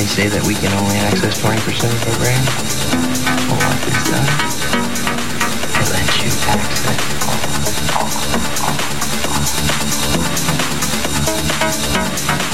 they say that we can only access 20% of our brain? Well, what is that? It lets you access all, all, all.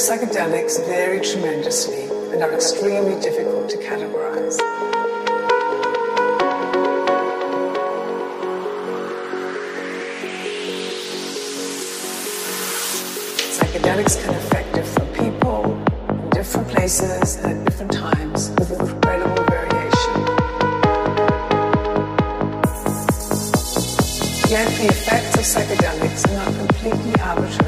psychedelics vary tremendously and are extremely difficult to categorize. Psychedelics can affect different people, in different places, and at different times with incredible variation. Yet the effects of psychedelics are not completely arbitrary.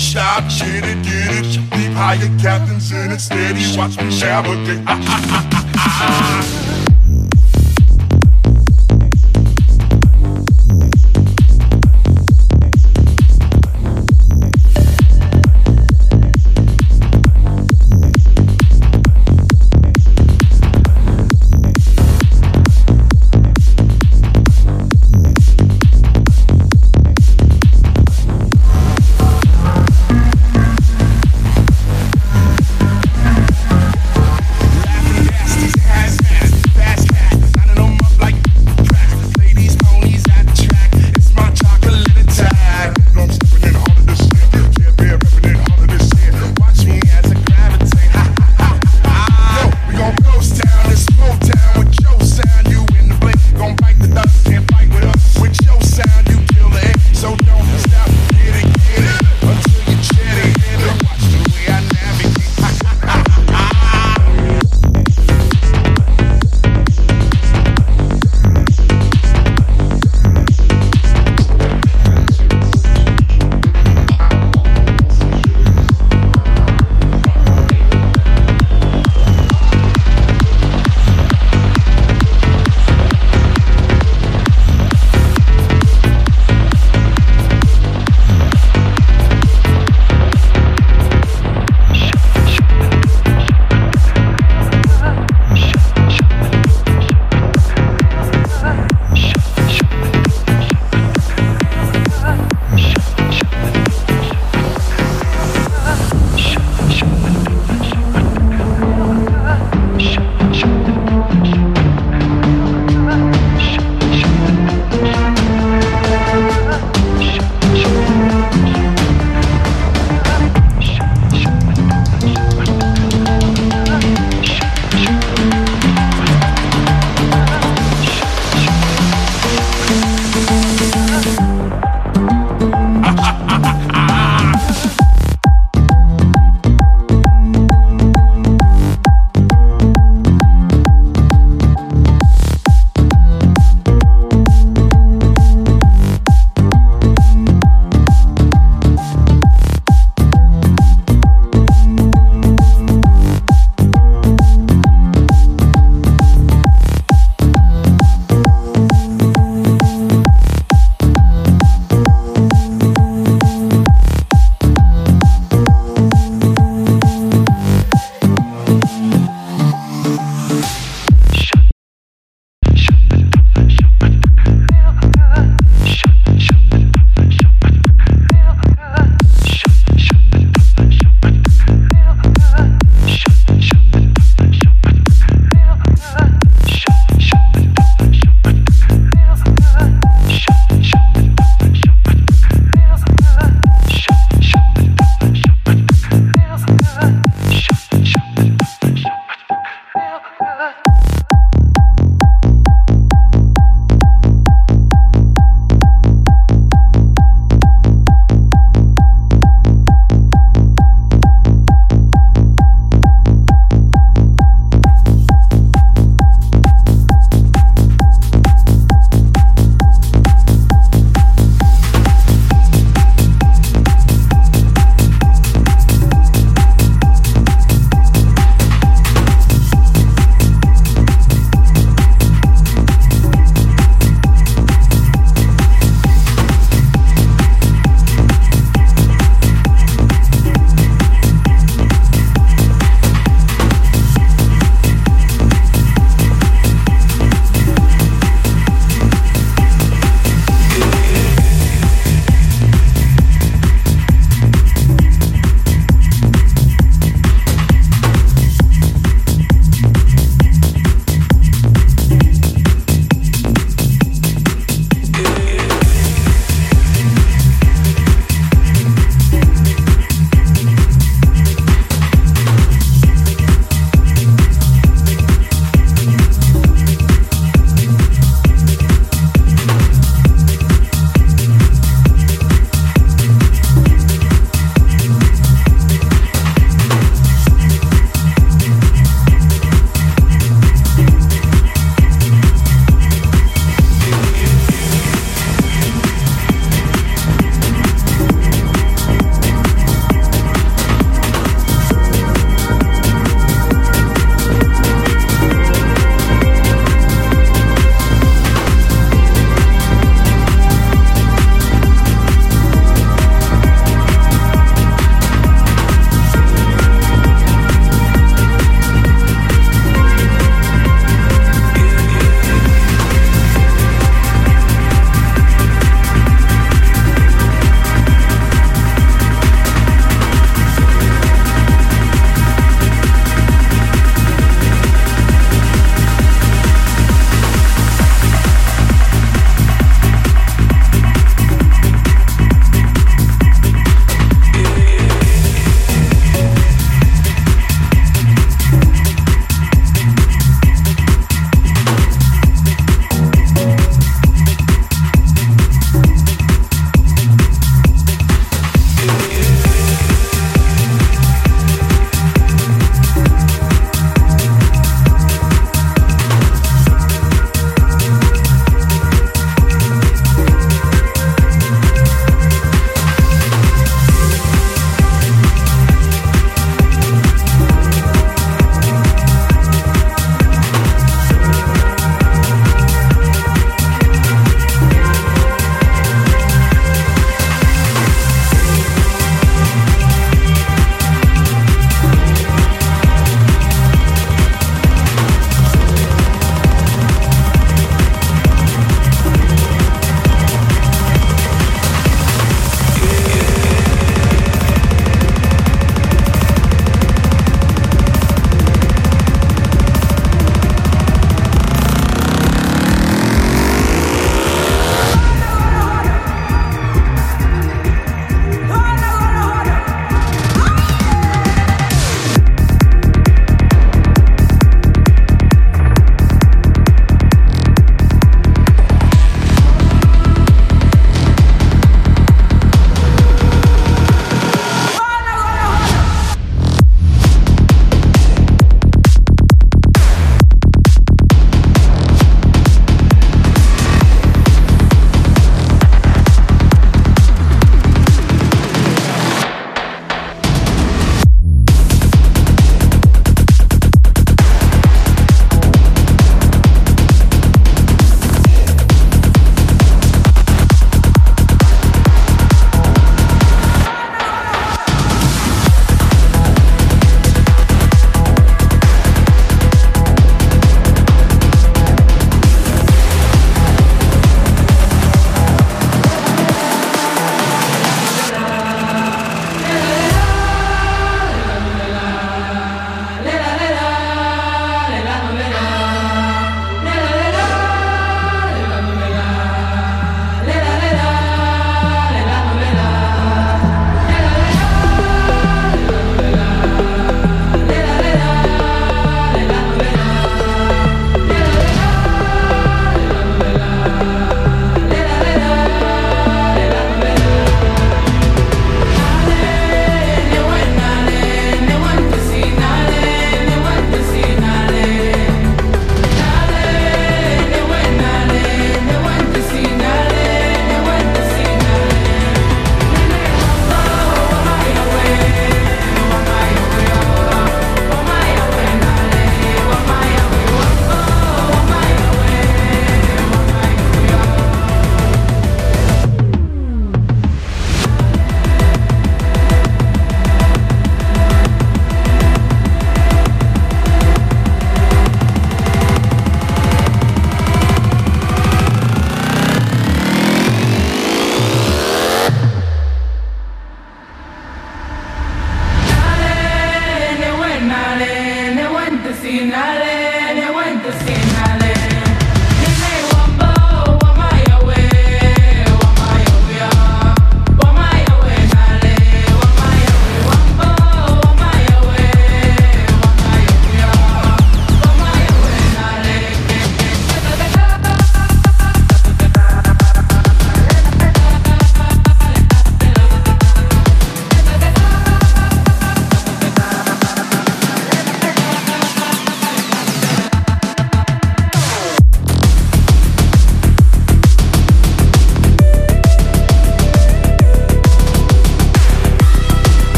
Shop, get it, get it. Deep higher captains in it, steady. Watch me navigate. Ah, ah, ah, ah, ah.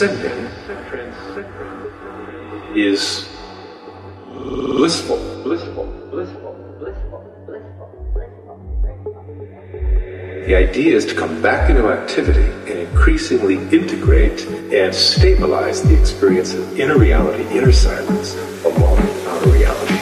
Transcending is blissful, blissful, blissful, blissful, blissful. The idea is to come back into activity and increasingly integrate and stabilize the experience of inner reality, inner silence, along with outer reality.